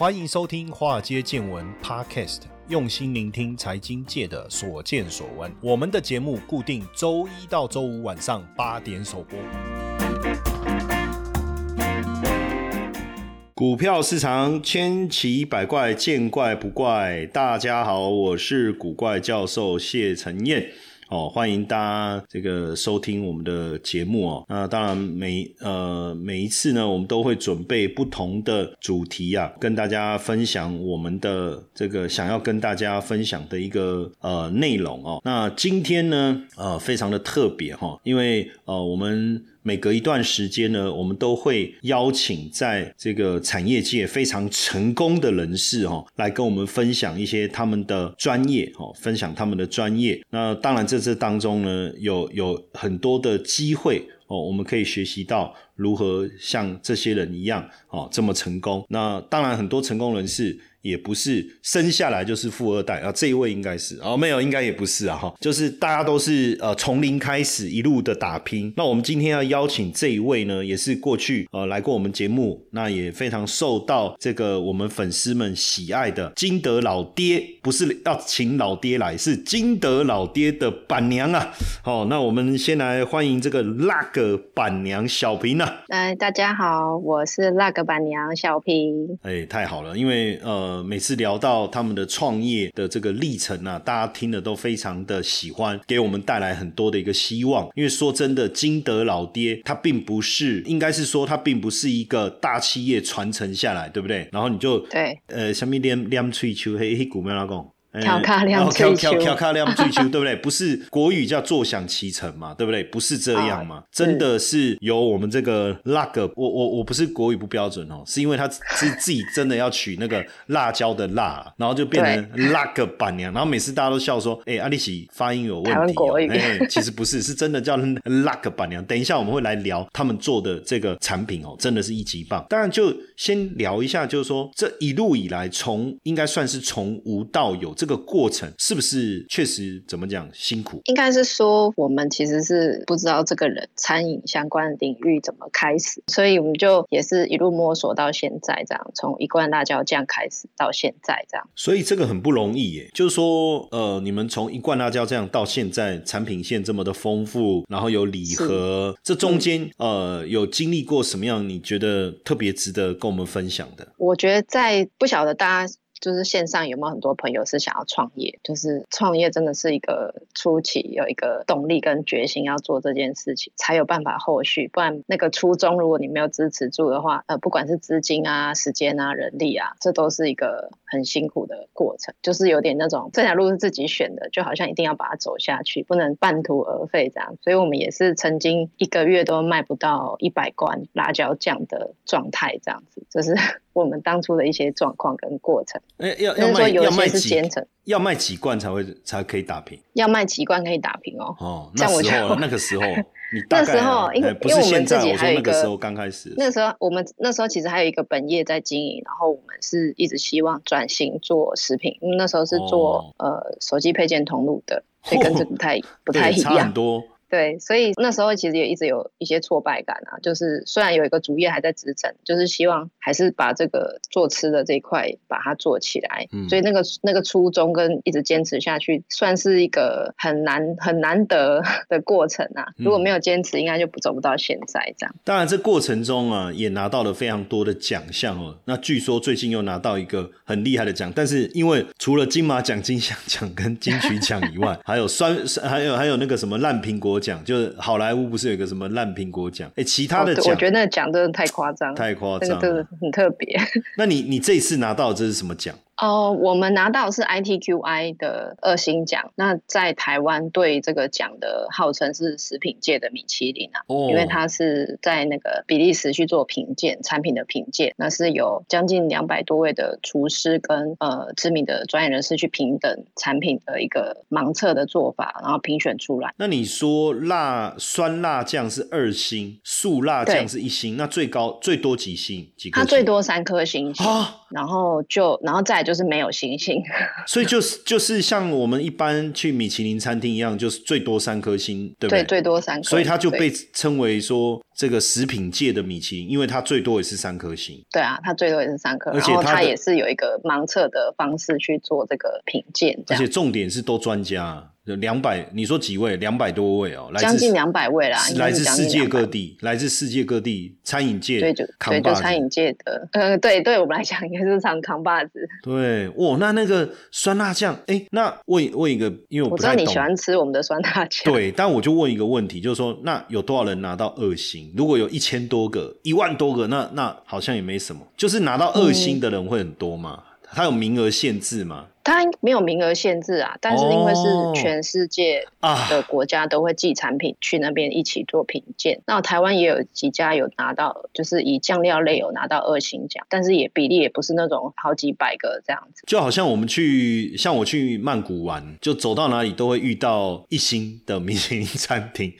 欢迎收听《华尔街见闻》Podcast，用心聆听财经界的所见所闻。我们的节目固定周一到周五晚上八点首播。股票市场千奇百怪，见怪不怪。大家好，我是古怪教授谢承彦。哦，欢迎大家这个收听我们的节目哦。那当然每呃每一次呢，我们都会准备不同的主题啊，跟大家分享我们的这个想要跟大家分享的一个呃内容哦。那今天呢，呃非常的特别哈，因为呃我们。每隔一段时间呢，我们都会邀请在这个产业界非常成功的人士哈，来跟我们分享一些他们的专业哈，分享他们的专业。那当然，在这当中呢，有有很多的机会哦，我们可以学习到如何像这些人一样哦这么成功。那当然，很多成功人士。也不是生下来就是富二代啊，这一位应该是哦，没有，应该也不是啊，哈，就是大家都是呃从零开始一路的打拼。那我们今天要邀请这一位呢，也是过去呃来过我们节目，那也非常受到这个我们粉丝们喜爱的金德老爹，不是要请老爹来，是金德老爹的板娘啊。好，那我们先来欢迎这个那个板娘小平啊。哎，大家好，我是那个板娘小平。哎，太好了，因为呃。呃，每次聊到他们的创业的这个历程啊，大家听的都非常的喜欢，给我们带来很多的一个希望。因为说真的，金德老爹他并不是，应该是说他并不是一个大企业传承下来，对不对？然后你就对，呃，下面练练吹球，黑黑股没老公。跳卡亮追求，跳卡亮追求，对不对？不是国语叫坐享其成嘛，对不对？不是这样嘛？真的是由我们这个辣个，我我我不是国语不标准哦，是因为他是自己真的要取那个辣椒的辣，然后就变成辣个板娘，然后每次大家都笑说，哎，阿丽喜发音有问题，哎，其实不是，是真的叫辣个板娘。等一下我们会来聊他们做的这个产品哦，真的是一级棒。当然就先聊一下，就是说这一路以来，从应该算是从无到有。这个过程是不是确实怎么讲辛苦？应该是说我们其实是不知道这个人餐饮相关的领域怎么开始，所以我们就也是一路摸索到现在这样，从一罐辣椒酱开始到现在这样。所以这个很不容易耶，就是说呃，你们从一罐辣椒酱到现在产品线这么的丰富，然后有礼盒，这中间呃有经历过什么样？你觉得特别值得跟我们分享的？我觉得在不晓得大家。就是线上有没有很多朋友是想要创业？就是创业真的是一个初期有一个动力跟决心要做这件事情，才有办法后续。不然那个初衷，如果你没有支持住的话，呃，不管是资金啊、时间啊、人力啊，这都是一个很辛苦的过程。就是有点那种这条路是自己选的，就好像一定要把它走下去，不能半途而废这样。所以我们也是曾经一个月都卖不到一百罐辣椒酱的状态，这样子，就是。我们当初的一些状况跟过程，哎，要要卖要卖几要卖几罐才会才可以打平？要卖几罐可以打平哦。哦，那时候那个时候，你 那时候因为因为我们自己还有一个时候刚开始，那时候我们那时候其实还有一个本业在经营，然后我们是一直希望转型做食品，因为那时候是做呃手机配件通路的，所以跟这不太 不太一样，很多。对，所以那时候其实也一直有一些挫败感啊，就是虽然有一个主业还在支撑，就是希望还是把这个做吃的这一块把它做起来。嗯，所以那个那个初衷跟一直坚持下去，算是一个很难很难得 的过程啊。如果没有坚持，应该就不走不到现在这样。当然，这过程中啊，也拿到了非常多的奖项哦。那据说最近又拿到一个很厉害的奖，但是因为除了金马奖、金像奖跟金曲奖以外，还有酸，还有还有那个什么烂苹果。奖就是好莱坞不是有个什么烂苹果奖？哎，其他的奖，我觉得那奖真的太夸张，太夸张，真的很特别。那你你这次拿到这是什么奖？哦，我们拿到是 ITQI 的二星奖。那在台湾对这个奖的号称是食品界的米其林啊，因为它是在那个比利时去做评鉴产品的评鉴，那是有将近两百多位的厨师跟呃知名的专业人士去平等产品的一个盲测的做法，然后评选出来。那你说辣酸辣酱是二星，素辣酱是一星，那最高最多几星？几颗？它最多三颗星啊，然后就然后再就。就是没有星星。所以就是就是像我们一般去米其林餐厅一样，就是最多三颗星，对不对？最多三颗，所以它就被称为说这个食品界的米其林，因为它最多也是三颗星。对啊，它最多也是三颗，而且它也是有一个盲测的方式去做这个品鉴，而且重点是都专家。两百，你说几位？两百多位哦，将近两百位啦，来自世界各地，来自世界各地餐饮界，对就对就餐饮界的，呃，对对我们来讲也是常扛把子。对，哦，那那个酸辣酱，哎，那问问一个，因为我知道你喜欢吃我们的酸辣酱，对，但我就问一个问题，就是说，那有多少人拿到二星？如果有一千多个、一万多个，那那好像也没什么，就是拿到二星的人会很多吗？它有名额限制吗？它没有名额限制啊，但是因为是全世界的国家都会寄产品去那边一起做品鉴，那台湾也有几家有拿到，就是以酱料类有拿到二星奖，但是也比例也不是那种好几百个这样子。就好像我们去，像我去曼谷玩，就走到哪里都会遇到一星的米其林餐厅，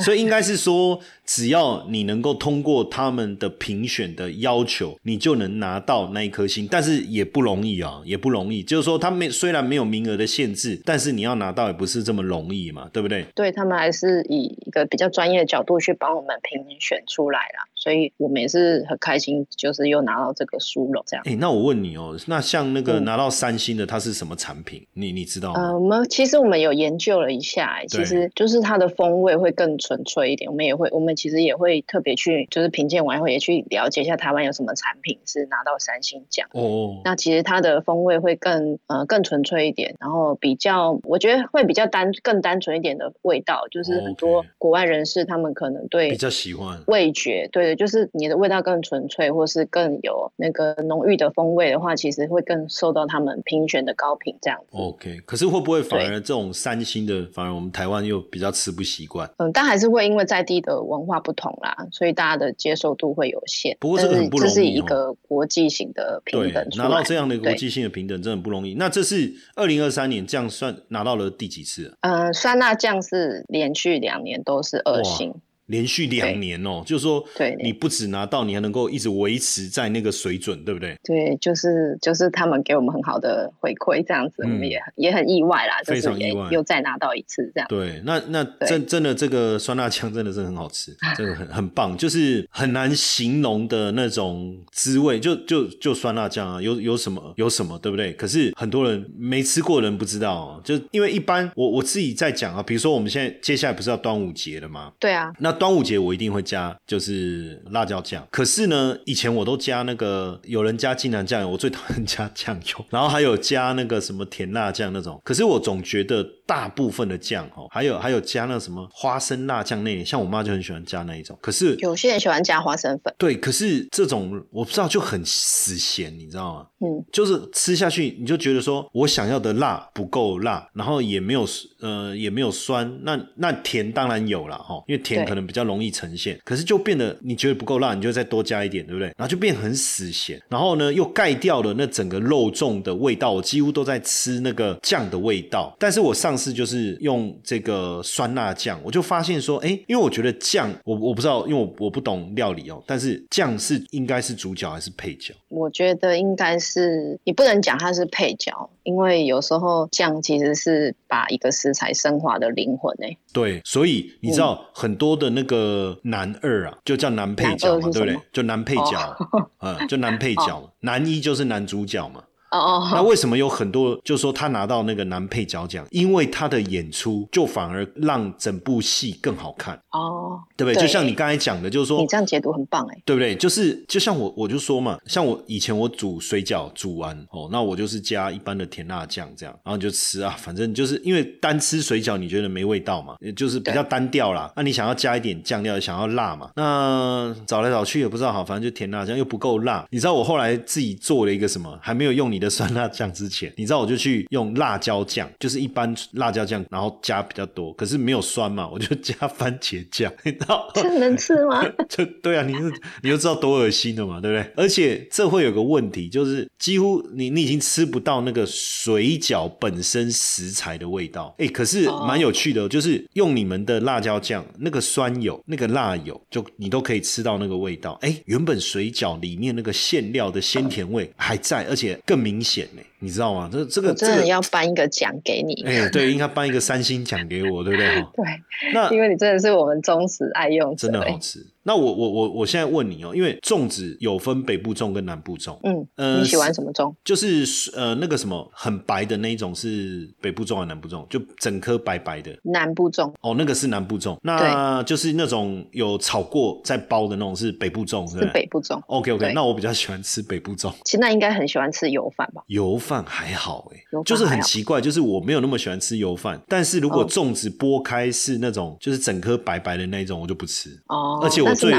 所以应该是说，只要你能够通过他们的评选的要求，你就能拿到那一颗星，但是也不容易啊，也不容易，就是说。他们虽然没有名额的限制，但是你要拿到也不是这么容易嘛，对不对？对他们还是以一个比较专业的角度去帮我们评选出来了。所以我们也是很开心，就是又拿到这个殊荣这样。哎，那我问你哦，那像那个拿到三星的，它是什么产品？你你知道吗？呃，我们其实我们有研究了一下，其实就是它的风味会更纯粹一点。我们也会，我们其实也会特别去，就是品鉴完以后也去了解一下台湾有什么产品是拿到三星奖。哦，那其实它的风味会更呃更纯粹一点，然后比较我觉得会比较单更单纯一点的味道，就是很多国外人士他们可能对比较喜欢味觉，对。就是你的味道更纯粹，或是更有那个浓郁的风味的话，其实会更受到他们评选的高评这样子。OK，可是会不会反而这种三星的，反而我们台湾又比较吃不习惯？嗯，但还是会因为在地的文化不同啦，所以大家的接受度会有限。不过这个很不容易，这是一个国际型的平等，拿到这样的一个国际性的平等真的不容易。那这是二零二三年这样算拿到了第几次？嗯，酸辣酱是连续两年都是二星。连续两年哦，就是说，对，你不止拿到，你还能够一直维持在那个水准，对不对？对，就是就是他们给我们很好的回馈，这样子，我们也也很意外啦，非常意外，又再拿到一次这样。对，那那真真的这个酸辣酱真的是很好吃，真的很很棒，就是很难形容的那种滋味，就就就酸辣酱啊，有有什么有什么，对不对？可是很多人没吃过人不知道，就因为一般我我自己在讲啊，比如说我们现在接下来不是要端午节了吗？对啊，那。端午节我一定会加，就是辣椒酱。可是呢，以前我都加那个有人加金兰酱油，我最讨厌加酱油。然后还有加那个什么甜辣酱那种。可是我总觉得大部分的酱哦，还有还有加那什么花生辣酱那，像我妈就很喜欢加那一种。可是有些人喜欢加花生粉。对，可是这种我不知道就很死咸，你知道吗？嗯，就是吃下去你就觉得说我想要的辣不够辣，然后也没有呃也没有酸。那那甜当然有了哈，因为甜可能。比较容易呈现，可是就变得你觉得不够辣，你就再多加一点，对不对？然后就变很死咸，然后呢又盖掉了那整个肉粽的味道，我几乎都在吃那个酱的味道。但是我上次就是用这个酸辣酱，我就发现说，哎，因为我觉得酱，我我不知道，因为我我不懂料理哦，但是酱是应该是主角还是配角？我觉得应该是，你不能讲它是配角，因为有时候酱其实是把一个食材升华的灵魂诶。对，所以你知道很多的那个男二啊，就叫男配角嘛，对不对？就男配角，嗯，就男配角，男一就是男主角嘛。哦，那为什么有很多就说他拿到那个男配角奖？因为他的演出就反而让整部戏更好看哦，对不对？就像你刚才讲的，就是说你这样解读很棒哎，对不对？就是就像我我就说嘛，像我以前我煮水饺煮完哦，那我就是加一般的甜辣酱这样，然后就吃啊，反正就是因为单吃水饺你觉得没味道嘛，就是比较单调啦。那你想要加一点酱料，想要辣嘛？那找来找去也不知道好，反正就甜辣酱又不够辣。你知道我后来自己做了一个什么？还没有用你的。酸辣酱之前，你知道我就去用辣椒酱，就是一般辣椒酱，然后加比较多，可是没有酸嘛，我就加番茄酱，你知道这能吃吗？就对啊，你是你就知道多恶心的嘛，对不对？而且这会有个问题，就是几乎你你已经吃不到那个水饺本身食材的味道。哎，可是蛮有趣的，就是用你们的辣椒酱，那个酸油、那个辣油，就你都可以吃到那个味道。哎，原本水饺里面那个馅料的鲜甜味还在，而且更明。明显呢。你知道吗？这这个真的要颁一个奖给你。哎、对，应该颁一个三星奖给我，对不对？对，那因为你真的是我们忠实爱用者。真的好欸吃。那我我我我现在问你哦，因为粽子有分北部粽跟南部粽，嗯，呃你喜欢什么粽？就是呃那个什么很白的那一种是北部粽还是南部粽？就整颗白白的南部粽。哦，那个是南部粽。那就是那种有炒过再包的那种是北部粽，是北部粽。？OK OK，那我比较喜欢吃北部粽。其实那应该很喜欢吃油饭吧？油饭还好哎、就是很奇怪，就是我没有那么喜欢吃油饭，但是如果哦粽子剥开是那种就是整颗白白的那一种，我就不吃。哦，而且我最。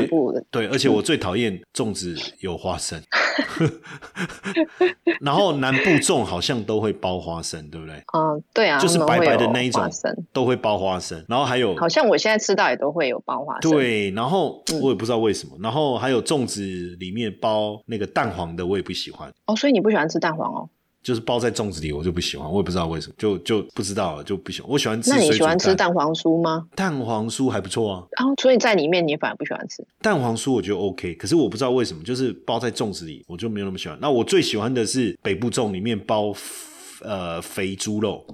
对，而且我最讨厌粽子有花生，然后南部粽好像都会包花生，对不对？嗯，对啊，就是白白的那一种都会包花生，然后还有好像我现在吃到也都会有包花生。，对，然后嗯我也不知道为什么，然后还有粽子里面包那个蛋黄的，我也不喜欢。哦，所以你不喜欢吃蛋黄哦？就是包在粽子里，我就不喜欢，我也不知道为什么，就就不知道了，就不喜欢。我喜欢吃那你喜欢吃蛋黄酥吗？蛋黄酥还不错啊，然后，所以在里面你反而不喜欢吃。蛋黄酥我觉得 OK，可是我不知道为什么，就是包在粽子里，我就没有那么喜欢。那我最喜欢的是北部粽里面包呃肥猪肉，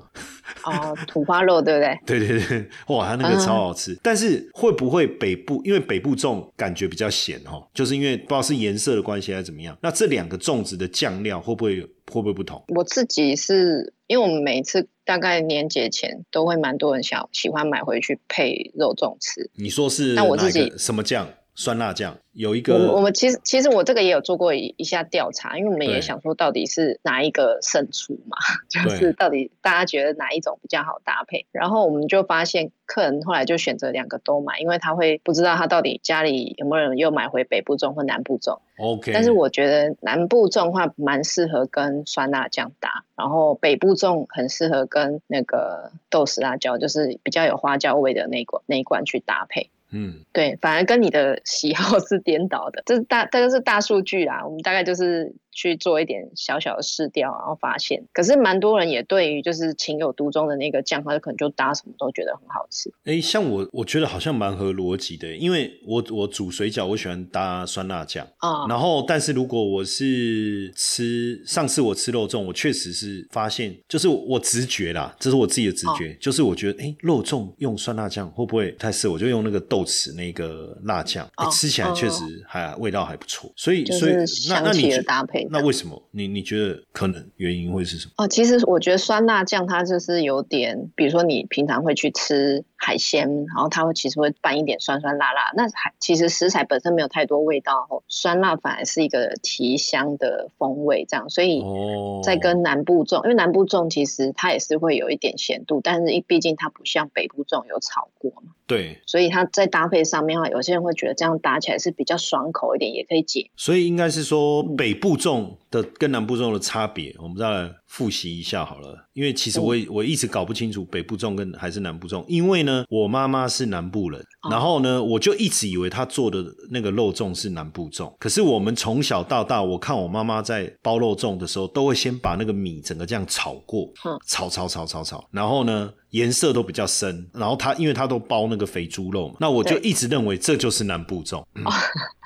哦，土花肉对不对？对对对，哇，它那个嗯超好吃。但是会不会北部因为北部粽感觉比较咸哈，就是因为不知道是颜色的关系还是怎么样。那这两个粽子的酱料会不会会不会不同？我自己是因为我们每次大概年节前都会蛮多人想喜欢买回去配肉粽吃。你说是那我自己什么酱？酸辣酱有一个我们其实其实我这个也有做过一一下调查，因为我们也想说到底是哪一个胜出嘛，就是到底大家觉得哪一种比较好搭配。然后我们就发现客人后来就选择两个都买，因为他会不知道他到底家里有没有人又买回北部粽或南部粽。OK，但是我觉得南部粽的话蛮适合跟酸辣酱搭，然后北部粽很适合跟那个豆豉辣椒，就是比较有花椒味的那一罐那一罐去搭配。嗯对，反而跟你的喜好是颠倒的，这是大这个是大数据啊。我们大概就是去做一点小小的试调，然后发现，可是蛮多人也对于就是情有独钟的那个酱，他可能就搭什么都觉得很好吃。哎，像我我觉得好像蛮合逻辑的，因为我我煮水饺我喜欢搭酸辣酱。啊、然后，但是如果我是吃上次我吃肉粽，我确实是发现，就是我直觉啦，这是我自己的直哦觉，就是我觉得，哎，肉粽用酸辣酱会不会太适合？我就用那个豆豉那个辣酱，诶哦吃起来确实还味道还不错。所以，就所以是香气那那你觉的搭配。那为什么你你觉得可能原因会是什么？哦，其实我觉得酸辣酱它就是有点，比如说你平常会去吃海鲜，然后它会其实会拌一点酸酸辣辣。那海其实食材本身没有太多味道后，酸辣反而是一个提香的风味，这样。所以哦，再跟南部粽，因为南部粽其实它也是会有一点咸度，但是毕竟它不像北部粽有炒过嘛，对，所以它在搭配上面的话，有些人会觉得这样搭起来是比较爽口一点，也可以解。所以应该是说嗯北部粽的跟南部粽的差别，我们再来复习一下好了。因为其实我也我一直搞不清楚北部粽跟还是南部粽，因为呢，我妈妈是南部人，哦然后呢，我就一直以为她做的那个肉粽是南部粽。可是我们从小到大，我看我妈妈在包肉粽的时候，都会先把那个米整个这样炒过，嗯炒炒炒炒炒，然后呢。颜色都比较深，然后她因为她都包那个肥猪肉嘛，那我就一直认为这就是南部粽，嗯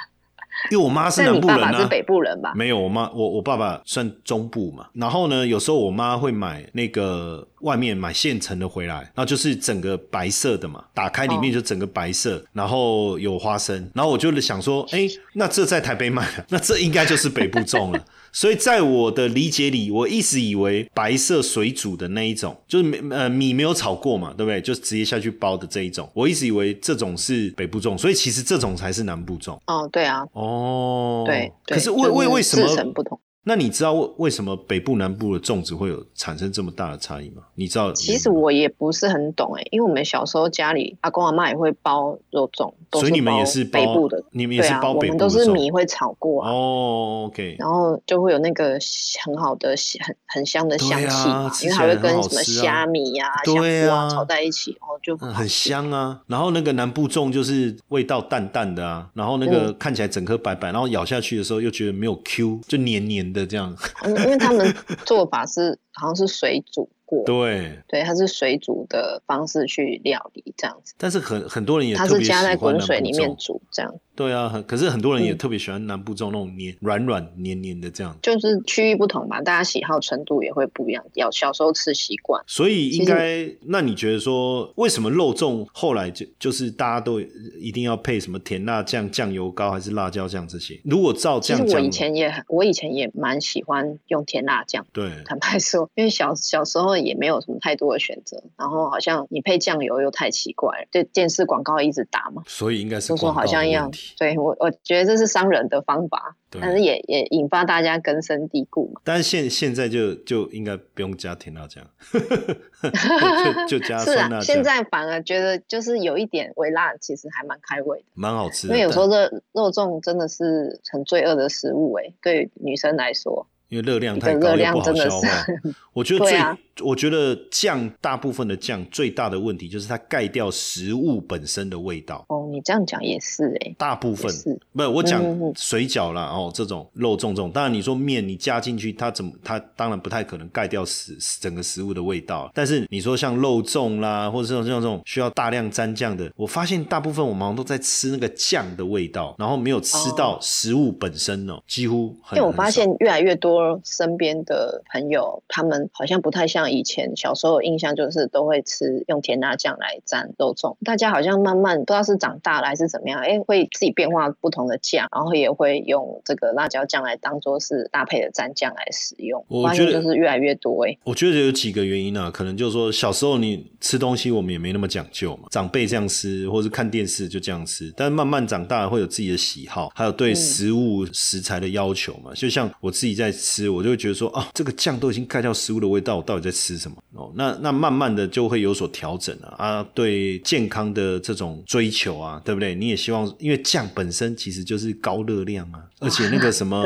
因为我妈是南部人啊，爸爸是北部人吧？没有，我妈我我爸爸算中部嘛，然后呢，有时候我妈会买那个外面买现成的回来，然后就是整个白色的嘛，打开里面就整个白色，然后有花生，然后我就想说，哎，那这在台北买，那这应该就是北部种了。所以在我的理解里，我一直以为白色水煮的那一种，就是没呃米没有炒过嘛，对不对？就直接下去包的这一种，我一直以为这种是北部种，所以其实这种才是南部种。哦，对啊，哦，对。对可是为为为什么不同？那你知道为为什么北部南部的粽子会有产生这么大的差异吗？你知道？其实我也不是很懂哎，因为我们小时候家里阿公阿妈也会包肉粽，所以你们也是包北部的，你们也是包北部的我们都是米会炒过啊，哦，OK，然后就会有那个很好的很很香的香气嘛，吃因为还会跟什么虾米呀、香对啊菇啊炒在一起，哦，就嗯很。香啊。然后那个南部粽就是味道淡淡的啊，然后那嗯个看起来整颗白白，然后咬下去的时候又觉得没有 Q，就黏黏的这样。嗯因为他们做法是好像是水煮，过，对，对，它是水煮的方式去料理这样子，但是很很多人也它特别喜是加在滚水里面煮，这样对啊，很可是很多人也嗯特别喜欢南部粽那种黏软软黏黏的这样，就是区域不同吧，大家喜好程度也会不一样，要小时候吃习惯。所以应该，那你觉得说，为什么肉粽后来就就是大家都一定要配什么甜辣酱、酱油膏还是辣椒酱这些？如果照这其实我，以前也很，我以前也蛮喜欢用甜辣酱。对坦白说，因为小小时候也没有什么太多的选择，然后好像你配酱油又太奇怪了，对电视广告一直打嘛，所以应该是广告好像要。对我我觉得这是商人的方法，但是也也引发大家根深蒂固嘛。但是现现在就就应该不用加甜辣酱，就就加是啊，现，在反而觉得就是有一点微辣，其实还蛮开胃的。蛮好吃的。因为有时候但这肉粽真的是很罪恶的食物哎，对女生来说，因为热量太高又不好量真的。是 我觉得最，对啊我觉得酱大部分的酱最大的问题就是它盖掉食物本身的味道。哦，你这样讲也是哎，大部分是不是我讲水饺啦，哦，这种肉粽这种，当然你说面你加进去，它怎么它当然不太可能盖掉食整个食物的味道。但是你说像肉粽啦，或者这种像这种需要大量沾酱的，我发现大部分我们好像都在吃那个酱的味道，然后没有吃到食物本身哦，几乎很。因为我发现越来越多身边的朋友，他们好像不太像以前小时候印象，就是都会吃用甜辣酱来蘸肉粽。大家好像慢慢不知道是长大了还是怎么样，哎，会自己变化不同的酱，然后也会用这个辣椒酱来当做是搭配的蘸酱来使用。我觉得就是越来越多哎。我觉得有几个原因啊，可能就是说小时候你吃东西我们也没那么讲究嘛，长辈这样吃，或是看电视就这样吃，但慢慢长大会有自己的喜好，还有对食物食材的要求嘛。就像我自己在吃，我就会觉得说啊，这个酱都已经盖掉食物的味道，我到底在吃什么？哦，那那慢慢的就会有所调整啊啊，对健康的这种追求啊，对不对？你也希望，因为酱本身其实就是高热量啊，而且那个什么。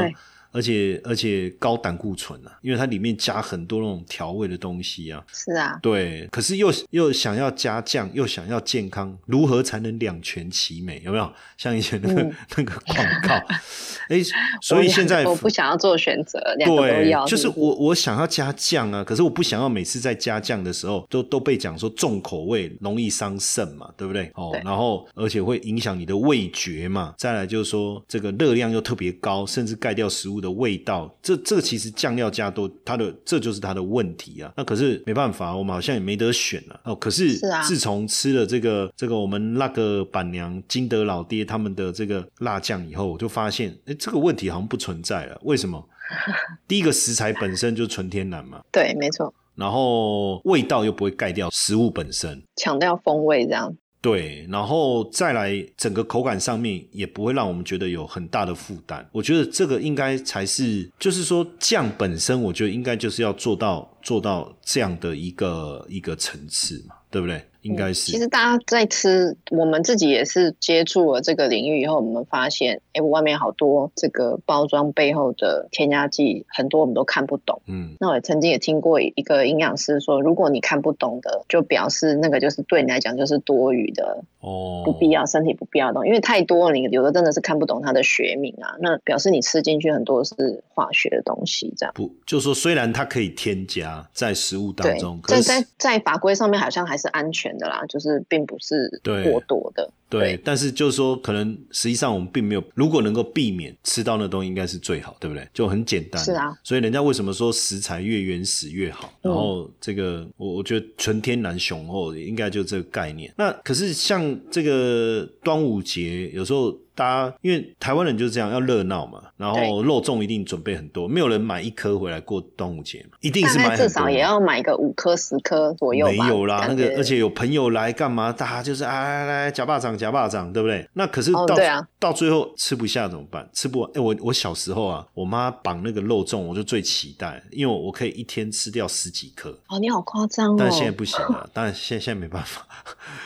对而且而且高胆固醇啊，因为它里面加很多那种调味的东西啊，是啊，对，可是又又想要加酱，又想要健康，如何才能两全其美？有没有？像以前那个、嗯。那个广告？哎，所以现在我不想要做选择，两个都对要，，就是我我想要加酱啊，可是我不想要每次在加酱的时候都都被讲说重口味容易伤肾嘛，对不对？哦，然后而且会影响你的味觉嘛，再来就是说这个热量又特别高，甚至盖掉食物的味道，这这个其实酱料加多，它的这就是它的问题啊。那可是没办法，我们好像也没得选了哦。可是自从吃了这个这个我们那个板娘金德老爹他们的这个辣酱以后，我就发现，哎，这个问题好像不存在了。为什么？第一个食材本身就纯天然嘛，对，没错，然后味道又不会盖掉食物本身，强调风味这样。对，然后再来整个口感上面也不会让我们觉得有很大的负担。我觉得这个应该才是，就是说酱本身，我觉得应该就是要做到做到这样的一个一个层次嘛，对不对？应该是。其实大家在吃，我们自己也是接触了这个领域以后，我们发现，哎，外面好多这个包装背后的添加剂，很多我们都看不懂。嗯，那我也曾经也听过一个营养师说，如果你看不懂的，就表示那个就是对你来讲就是多余的、哦，不必要、身体不必要的东西，因为太多了，你有的真的是看不懂它的学名啊，那表示你吃进去很多是化学的东西，这样。不，就是说虽然它可以添加在食物当中，，可在在在法规上面好像还是安全的啦，就是并不是过多的。对，但是就是说，可能实际上我们并没有，如果能够避免吃到那东西，应该是最好，对不对？就很简单。是啊，所以人家为什么说食材越原始越好？然后这个，我我觉得纯天然雄厚，应该就这个概念。那可是像这个端午节，有时候。大家因为台湾人就是这样，要热闹嘛，然后肉粽一定准备很多，没有人买一颗回来过端午节嘛，一定是买。至少也要买个五颗十颗左右。没有啦，那个而且有朋友来干嘛？大家就是啊来来夹巴掌夹巴掌，对不对？那可是哦到、对啊到最后吃不下怎么办？吃不完。哎、我我小时候啊，我妈绑那个肉粽，我就最期待，因为我我可以一天吃掉十几颗。哦，你好夸张哦！但现在不行了，当然现在现在没办法，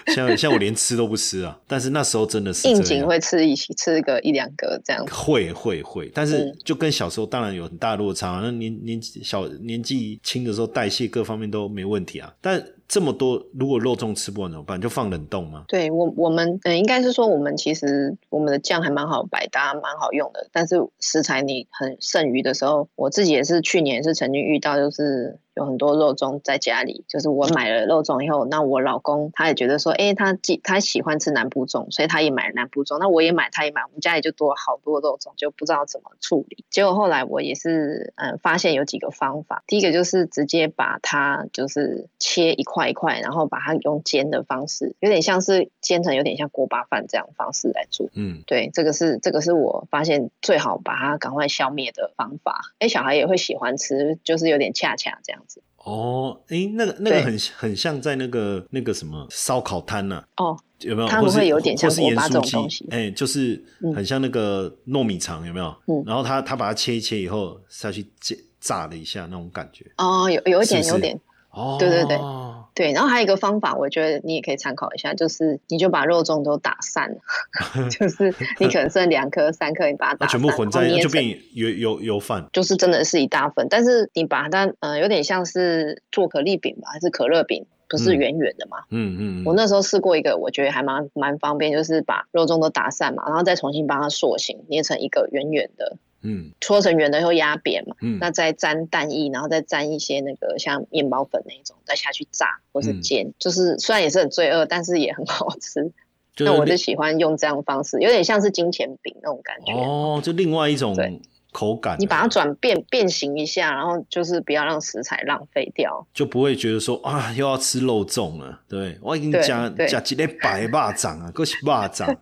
现在现在我连吃都不吃啊。但是那时候真的是应。景会吃一起吃个一两个这样子。会会会，但是嗯就跟小时候当然有很大的落差。那年年纪小年纪轻的时候，代谢各方面都没问题啊。但这么多，如果肉粽吃不完怎么办？就放冷冻吗？对我我们嗯，应该是说我们其实我们的酱还蛮好百搭，蛮好用的。但是食材你很剩余的时候，我自己也是去年也是曾经遇到，就是有很多肉粽在家里，就是我买了肉粽以后，那我老公他也觉得说，哎，他既他喜欢吃南部粽，所以他也买了南部粽。那我也买，他也买，我们家里就多了好多肉粽，就不知道怎么处理。结果后来我也是，嗯，发现有几个方法。第一个就是直接把它就是切一块一块，然后把它用煎的方式，有点像是煎成有点像锅巴饭这样方式来做。嗯，对，这个是这个是我发现最好把它赶快消灭的方法。哎，小孩也会喜欢吃，就是有点恰恰这样子。哦，哎，那个那个很很像在那个那个什么烧烤摊呐。哦，有没有？他们会有点像盐酥鸡，哎，就是很像那个糯米肠，有没有？嗯。然后他他把它切一切以后下去炸炸了一下那种感觉。哦，有有一点有点。哦，对对对对，然后还有一个方法，我觉得你也可以参考一下，就是你就把肉粽都打散了，就是你可能剩两颗、三颗，你把它打全部混在就变油油油饭，就是真的是一大份。但是你把它呃有点像是做可丽饼吧，还是可乐饼，不是圆圆的嘛？嗯嗯。我那时候试过一个，我觉得还蛮蛮方便，就是把肉粽都打散嘛，然后再重新帮它塑形，捏成一个圆圆的。嗯，搓成圆的以后压扁嘛，嗯，那再沾蛋液，然后再沾一些那个像面包粉那一种，再下去炸或是煎，就是虽然也是很罪恶，但是也很好吃。那我就喜欢用这样方式，有点像是金钱饼那种感觉。哦，就另外一种口感。你把它转变变形一下，然后就是不要让食材浪费掉，就不会觉得说啊又要吃肉粽了。对我已经加加几粒白霸掌啊，各是霸掌。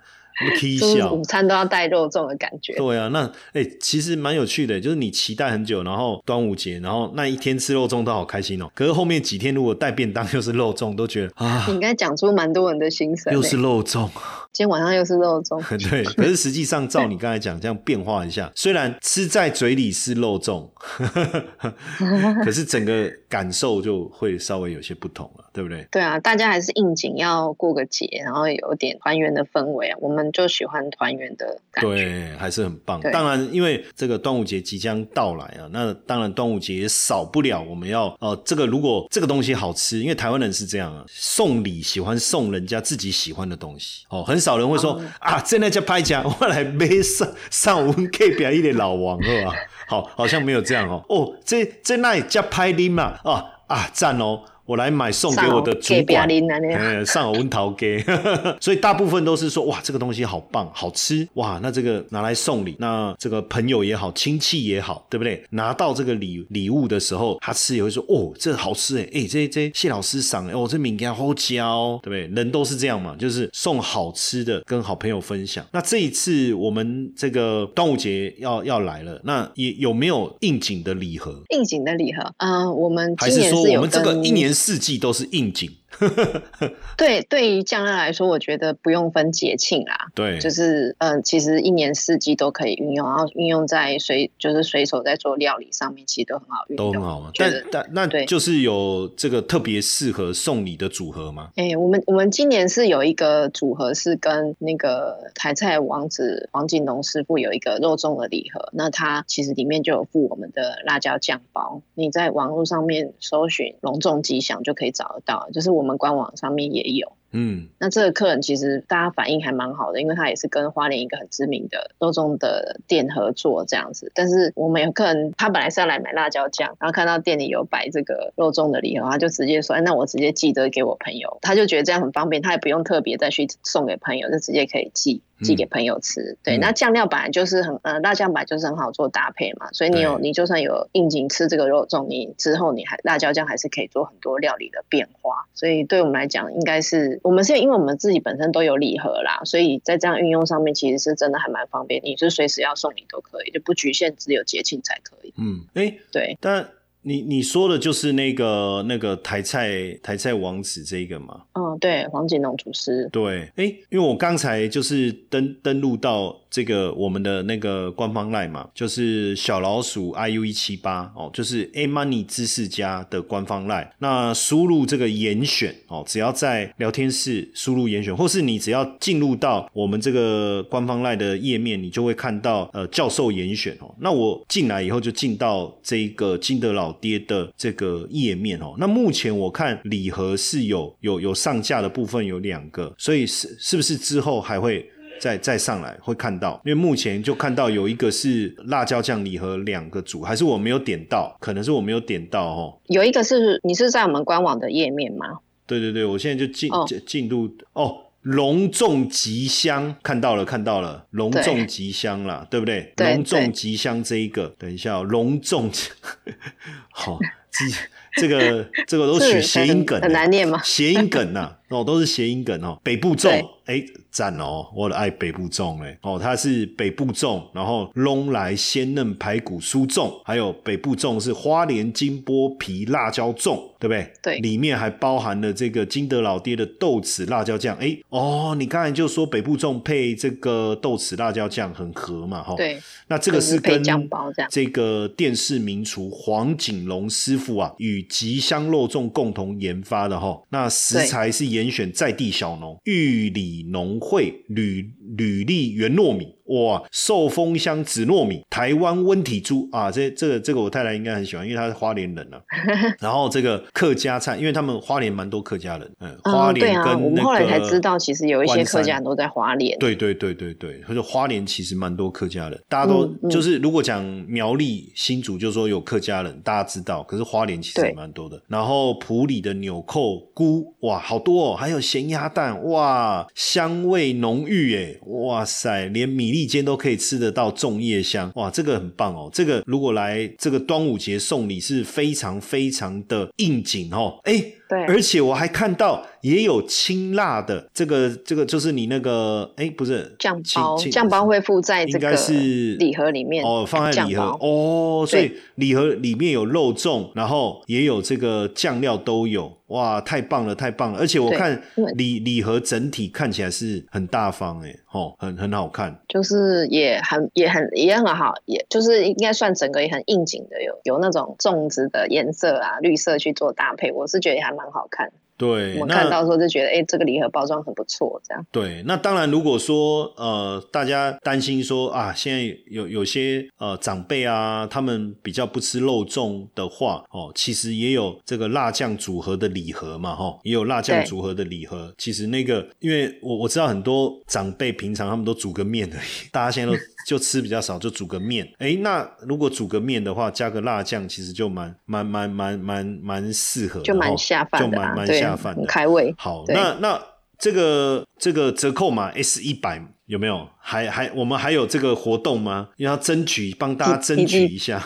就是午餐都要带肉粽的感觉。对啊，那哎，其实蛮有趣的，就是你期待很久，然后端午节，然后那一天吃肉粽都好开心哦。可是后面几天如果带便当又是肉粽，都觉得啊，你应该讲出蛮多人的心声。又是肉粽，今天晚上又是肉粽。对，可是实际上照你刚才讲这样变化一下，虽然吃在嘴里是肉粽，可是整个感受就会稍微有些不同了，对不对？对啊，大家还是应景要过个节，然后有点团圆的氛围啊。我们。就喜欢团圆的感觉，对，还是很棒。当然，因为这个端午节即将到来啊，那当然端午节也少不了我们要呃，这个如果这个东西好吃，因为台湾人是这样啊，送礼喜欢送人家自己喜欢的东西哦，很少人会说啊，真的叫拍家我来背上上文 K 表一的老王是吧？好，好像没有这样哦。哦，这这那里叫拍拎嘛啊啊赞哦。我来买送给我的主管，嗯，上温桃给，所以大部分都是说哇，这个东西好棒，好吃哇，那这个拿来送礼，那这个朋友也好，亲戚也好，对不对？拿到这个礼礼物的时候，他吃也会说哦，这好吃哎，哎，这这谢老师赏哦，这饼干好嚼，对不对？人都是这样嘛，就是送好吃的跟好朋友分享。那这一次我们这个端午节要要来了，那也有没有应景的礼盒？应景的礼盒，嗯，我们还是说我们这个一年。四季都是应景。对，对于酱料来说，我觉得不用分节庆啦。对，就是嗯，其实一年四季都可以运用，然后运用在随就是随手在做料理上面，其实都很好运用，都很好嘛。但但那对，就是有这个特别适合送礼的组合吗？哎，我们我们今年是有一个组合是跟那个台菜王子黄锦龙师傅有一个肉粽的礼盒，那它其实里面就有附我们的辣椒酱包，你在网络上面搜寻“隆重吉祥”就可以找得到，就是我。我们官网上面也有。嗯，那这个客人其实大家反应还蛮好的，因为他也是跟花莲一个很知名的肉粽的店合作这样子。但是我们有客人，他本来是要来买辣椒酱，然后看到店里有摆这个肉粽的礼盒，他就直接说：“哎，那我直接寄得给我朋友。”他就觉得这样很方便，他也不用特别再去送给朋友，就直接可以寄寄给朋友吃。对，那酱料本来就是很呃，辣酱本来就是很好做搭配嘛，所以你有你就算有应景吃这个肉粽，你之后你还辣椒酱还是可以做很多料理的变化。所以对我们来讲，应该是。我们是因为我们自己本身都有礼盒啦，所以在这样运用上面，其实是真的还蛮方便。你是随时要送礼都可以，就不局限只有节庆才可以。嗯，哎，对，但。你你说的就是那个那个台菜台菜王子这个吗？嗯，对，黄锦龙厨师。对，哎，因为我刚才就是登登录到这个我们的那个官方 line 嘛，就是小老鼠 iu 一七八哦，就是 a money 知识家的官方 line。那输入这个严选哦，只要在聊天室输入严选，或是你只要进入到我们这个官方 line 的页面，你就会看到呃教授严选哦。那我进来以后就进到这一个金德老。跌的这个页面哦，那目前我看礼盒是有有有上架的部分有两个，所以是是不是之后还会再再上来会看到，因为目前就看到有一个是辣椒酱礼盒两个组，还是我没有点到，可能是我没有点到哦。有一个是你是在我们官网的页面吗？对对对，我现在就进哦进进入哦。隆重吉祥，看到了，看到了，隆重吉祥啦，对不对？对隆重吉祥这一个，等一下、哦，隆重，好，吉这个 这个都取是谐音梗，很很难念吗？谐音梗呐、哦，都是谐音梗哦。北部粽，哎，赞哦，我的爱北部粽哎，哦，它是北部粽，然后龙来鲜嫩排骨酥粽，还有北部粽是花莲金剥皮辣椒粽，对不对？对。里面还包含了这个金德老爹的豆豉辣椒酱，哎，哦，你刚才就说北部粽配这个豆豉辣椒酱很合嘛，哈、对，那这个是配跟这个电视名厨黄景龙师傅啊，与吉香肉粽共同研发的哈。那食材是严选在地小农玉里农会履履历原糯米。哇，寿丰香紫糯米，台湾温体猪啊，这这个这个我太太应该很喜欢，因为她是花莲人啊。然后这个客家菜，因为他们花莲蛮多客家人，嗯，花莲跟那个、啊，我们后来才知道，其实有一些客家人都在花莲。对对对对对，或者花莲其实蛮多客家人，大家都、嗯嗯就是如果讲苗栗新竹，就说有客家人，大家知道，可是花莲其实也蛮多的。然后埔里的纽扣菇，哇，好多哦，还有咸鸭蛋，哇，香味浓郁哎，哇塞，连米粒间都可以吃得到粽叶香，哇，这个很棒哦。这个如果来这个端午节送礼是非常非常的应景哦，哎。对而且我还看到也有清辣的，这个这个就是你那个哎，不是酱包，酱包会附在这应该个是礼盒里面哦，放在礼盒哦，所以礼盒里面有肉粽，然后也有这个酱料都有，哇，太棒了，太棒了！而且我看礼礼盒整体看起来是很大方，哎，哦，很很好看。就是也很也很也很好，也就是应该算整个也很应景的，有有那种粽子的颜色啊，绿色去做搭配，我是觉得也还蛮很好看。对，我看到的时候就觉得，哎、这个礼盒包装很不错，这样。对，那当然，如果说呃，大家担心说啊，现在有有些呃长辈啊，他们比较不吃肉粽的话，哦，其实也有这个辣酱组合的礼盒嘛，哈、也有辣酱组合的礼盒。其实那个，因为我我知道很多长辈平常他们都煮个面而已，大家现在都 就吃比较少，就煮个面。哎，那如果煮个面的话，加个辣酱，其实就蛮蛮蛮蛮蛮蛮适合的，就蛮下饭的、啊，就蛮蛮对，下饭的很。开胃。好，那那这个这个折扣码 S 一百有没有？还还我们还有这个活动吗？要争取帮大家争取一下。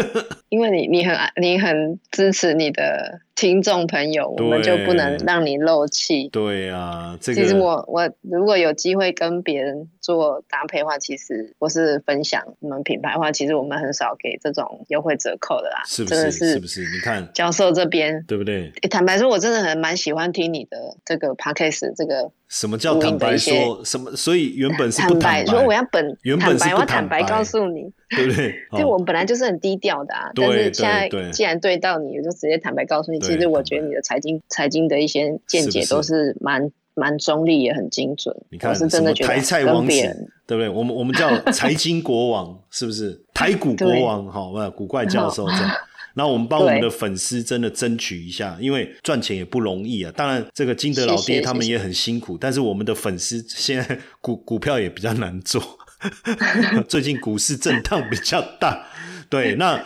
因为你你很你很支持你的听众朋友，我们就不能让你漏气。对啊，这个其实我我如果有机会跟别人做搭配的话，其实或是分享我们品牌的话，其实我们很少给这种优惠折扣的啦。是不真的是？是不是？你看教授这边，对不对？诶坦白说，我真的很蛮喜欢听你的这个 podcast 这个什么叫坦白说？什么？所以原本是不说我要本坦白，我要坦白告诉你，对不对？就哦我们本来就是很低调的啊，但是现在既然对到你，我就直接坦白告诉你，其实我觉得你的财经财经的一些见解都是蛮蛮中立，也很精准。你看我是真的觉得台菜跟王对不对？我们我们叫财经国王，是不是？台股国王，好，那古怪教授这样。然后我们帮我们的粉丝真的争取一下，因为赚钱也不容易啊。当然，这个金德老爹他们也很辛苦，但是我们的粉丝现在股股票也比较难做，最近股市震荡比较大。对，那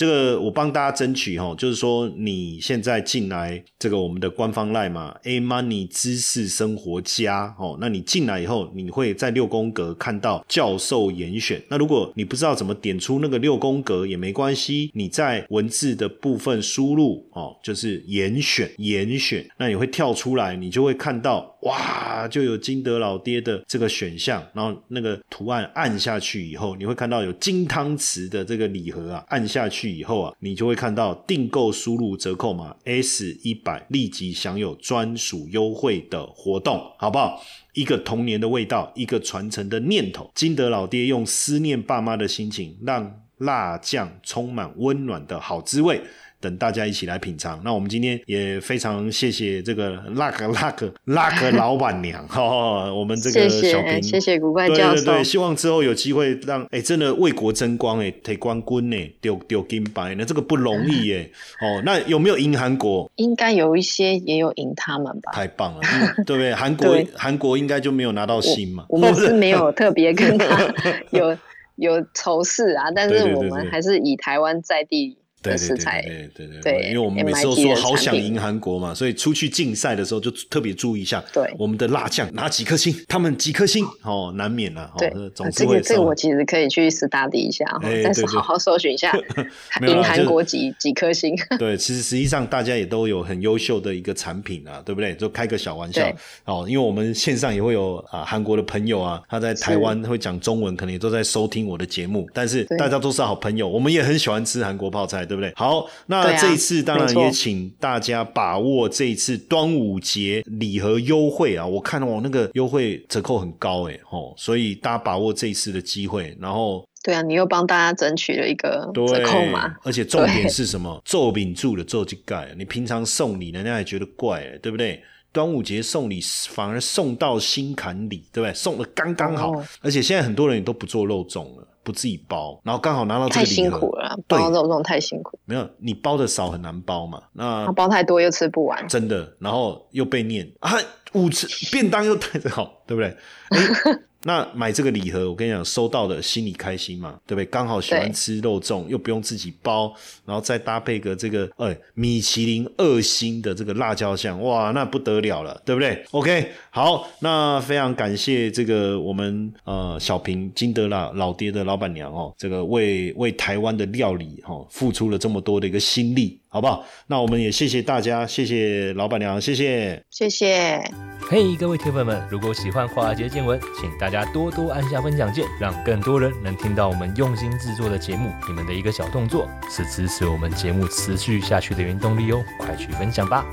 这个我帮大家争取哈，就是说你现在进来这个我们的官方赖嘛，A Money 知识生活家哦，那你进来以后，你会在六宫格看到教授严选。那如果你不知道怎么点出那个六宫格也没关系，你在文字的部分输入哦，就是严选严选，那你会跳出来，你就会看到哇，就有金德老爹的这个选项，然后那个图案按下去以后，你会看到有金汤匙的这个礼盒啊，按下去以后啊，你就会看到订购输入折扣码 S 一百，立即享有专属优惠的活动，好不好？一个童年的味道，一个传承的念头。金德老爹用思念爸妈的心情，让辣酱充满温暖的好滋味。等大家一起来品尝。那我们今天也非常谢谢这个 Luck Luck Luck 老板娘哈，我们这个小平，谢谢古怪教授。对对对，希望之后有机会让哎，真的为国争光哎，提冠军呢，丢丢金牌那这个不容易耶。哦，那有没有赢韩国？应该有一些也有赢他们吧。太棒了，对不对？韩国韩国应该就没有拿到星嘛。我们是没有特别跟他有有仇视啊，但是我们还是以台湾在地。对对对对对对，因为我们每次都说好想赢韩国嘛，所以出去竞赛的时候就特别注意一下，对我们的辣酱拿几颗星，他们几颗星哦，难免了。对，这个这个我其实可以去 study 一下，但是好好搜寻一下 赢韩国几几颗星。对，其实实际上大家也都有很优秀的一个产品啊，对不对？就开个小玩笑哦，因为我们线上也会有啊韩国的朋友啊，他在台湾会讲中文，可能也都在收听我的节目，但是大家都是好朋友，我们也很喜欢吃韩国泡菜。对不对？好，那这一次当然也请大家把握这一次端午节礼盒优惠啊！我看哦那个优惠折扣很高哎，哦，所以大家把握这一次的机会，然后对啊，你又帮大家争取了一个折扣嘛，而且重点是什么？做饼住的做这盖，你平常送礼人家也觉得怪，对不对？端午节送礼反而送到心坎里，对不对？送的刚刚好，而且现在很多人也都不做肉粽了。不自己包，然后刚好拿到这个礼盒，太辛苦了，包这种这种太辛苦。没有，你包的少很难包嘛。那包太多又吃不完，真的。然后又被念啊，五次便当又带着好，对不对？那买这个礼盒，我跟你讲，收到的心里开心嘛，对不对？刚好喜欢吃肉粽，又不用自己包，然后再搭配个这个，哎，米其林二星的这个辣椒酱，哇，那不得了了，对不对？OK，好，那非常感谢这个我们呃小平金德拉老爹的老板娘哦，这个为为台湾的料理哈付出了这么多的一个心力。好不好？那我们也谢谢大家，谢谢老板娘，谢谢，谢谢。嘿，各位铁粉们，如果喜欢华尔街见闻，请大家多多按下分享键，让更多人能听到我们用心制作的节目。你们的一个小动作，是支持我们节目持续下去的原动力哦，快去分享吧。